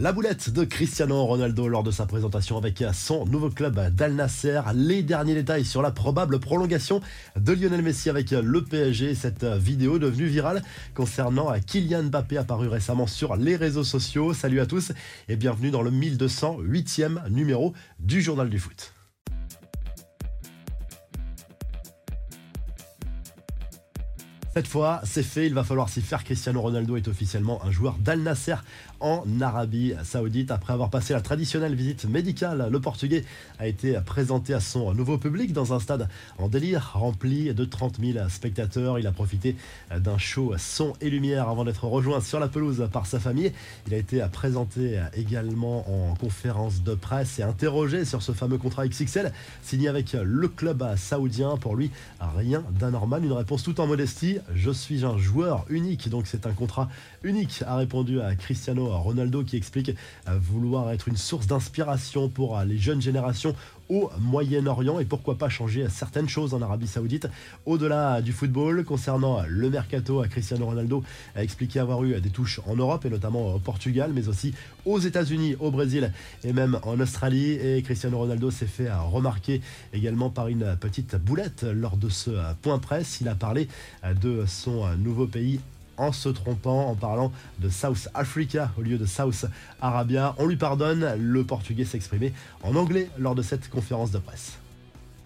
La boulette de Cristiano Ronaldo lors de sa présentation avec son nouveau club d'Al Nasser. Les derniers détails sur la probable prolongation de Lionel Messi avec le PSG. Cette vidéo devenue virale concernant Kylian Mbappé apparu récemment sur les réseaux sociaux. Salut à tous et bienvenue dans le 1208e numéro du Journal du Foot. Cette fois, c'est fait, il va falloir s'y faire. Cristiano Ronaldo est officiellement un joueur d'Al Nasser en Arabie Saoudite. Après avoir passé la traditionnelle visite médicale, le Portugais a été présenté à son nouveau public dans un stade en délire rempli de 30 000 spectateurs. Il a profité d'un show son et lumière avant d'être rejoint sur la pelouse par sa famille. Il a été présenté également en conférence de presse et interrogé sur ce fameux contrat XXL signé avec le club saoudien. Pour lui, rien d'anormal, une réponse tout en modestie je suis un joueur unique, donc c'est un contrat unique, a répondu à Cristiano Ronaldo qui explique vouloir être une source d'inspiration pour les jeunes générations au Moyen-Orient et pourquoi pas changer certaines choses en Arabie Saoudite. Au-delà du football, concernant le mercato, Cristiano Ronaldo a expliqué avoir eu des touches en Europe et notamment au Portugal, mais aussi aux États-Unis, au Brésil et même en Australie. Et Cristiano Ronaldo s'est fait remarquer également par une petite boulette lors de ce point presse. Il a parlé de son nouveau pays en se trompant en parlant de South Africa au lieu de South Arabia. On lui pardonne, le portugais s'exprimait en anglais lors de cette conférence de presse.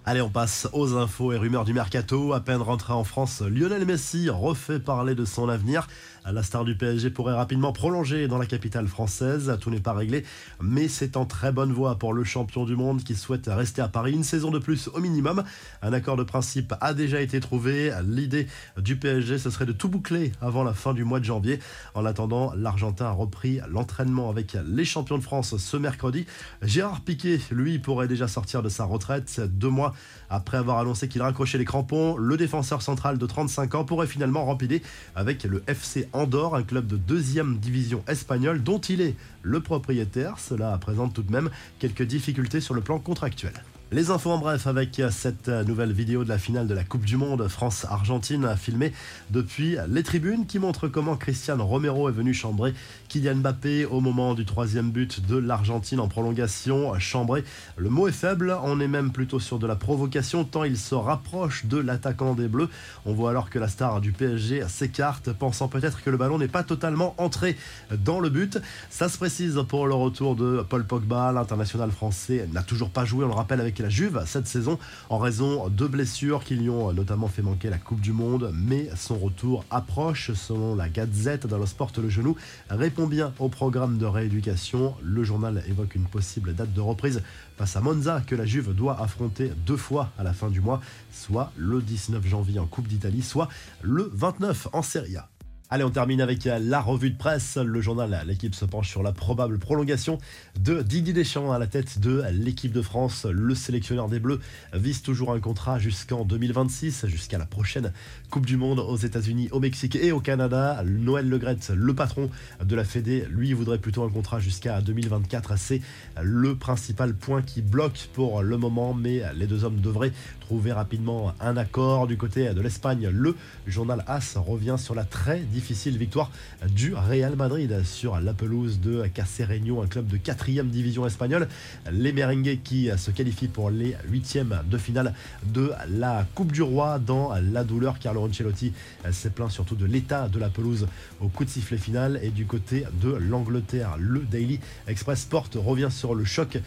Allez, on passe aux infos et rumeurs du mercato. À peine rentré en France, Lionel Messi refait parler de son avenir. La star du PSG pourrait rapidement prolonger dans la capitale française. Tout n'est pas réglé, mais c'est en très bonne voie pour le champion du monde qui souhaite rester à Paris une saison de plus au minimum. Un accord de principe a déjà été trouvé. L'idée du PSG, ce serait de tout boucler avant la fin du mois de janvier. En attendant, l'Argentin a repris l'entraînement avec les champions de France ce mercredi. Gérard Piquet, lui, pourrait déjà sortir de sa retraite deux mois après avoir annoncé qu'il raccrochait les crampons, le défenseur central de 35 ans pourrait finalement rempiler avec le FC Andorre, un club de deuxième division espagnole dont il est le propriétaire. Cela présente tout de même quelques difficultés sur le plan contractuel. Les infos en bref avec cette nouvelle vidéo de la finale de la Coupe du Monde France-Argentine filmée depuis les tribunes qui montre comment Cristiano Romero est venu chambrer Kylian Mbappé au moment du troisième but de l'Argentine en prolongation. Chambrer, le mot est faible, on est même plutôt sur de la provocation tant il se rapproche de l'attaquant des Bleus. On voit alors que la star du PSG s'écarte pensant peut-être que le ballon n'est pas totalement entré dans le but. Ça se précise pour le retour de Paul Pogba, l'international français n'a toujours pas joué, on le rappelle avec la Juve cette saison en raison de blessures qui lui ont notamment fait manquer la Coupe du Monde. Mais son retour approche, selon la Gazette dans le Sport Le Genou, répond bien au programme de rééducation. Le journal évoque une possible date de reprise face à Monza que la Juve doit affronter deux fois à la fin du mois, soit le 19 janvier en Coupe d'Italie, soit le 29 en Serie A. Allez, on termine avec la revue de presse. Le journal L'équipe se penche sur la probable prolongation de Didier Deschamps à la tête de l'équipe de France. Le sélectionneur des Bleus vise toujours un contrat jusqu'en 2026, jusqu'à la prochaine Coupe du Monde aux États-Unis, au Mexique et au Canada. Noël Legrette, le patron de la Fédé, lui voudrait plutôt un contrat jusqu'à 2024. C'est le principal point qui bloque pour le moment, mais les deux hommes devraient trouver rapidement un accord du côté de l'Espagne. Le journal AS revient sur la très difficile victoire du Real Madrid sur la pelouse de Cacereño, un club de 4 division espagnole. Les merengues qui se qualifient pour les huitièmes de finale de la Coupe du Roi dans la douleur. Carlo Ancelotti s'est plaint surtout de l'état de la pelouse au coup de sifflet final. Et du côté de l'Angleterre, le Daily Express Sport revient sur le choc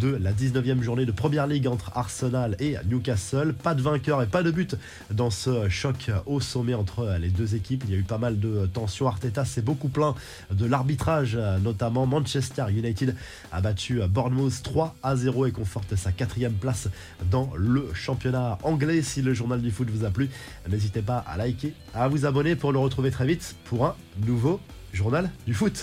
de la 19e journée de Première Ligue entre Arsenal et Newcastle. Pas de vainqueur et pas de but dans ce choc au sommet entre les deux équipes. Il y a eu pas mal de tension. Arteta s'est beaucoup plaint de l'arbitrage, notamment Manchester United a battu Bournemouth 3 à 0 et conforte sa quatrième place dans le championnat anglais. Si le journal du foot vous a plu, n'hésitez pas à liker, à vous abonner pour le retrouver très vite pour un nouveau journal du foot.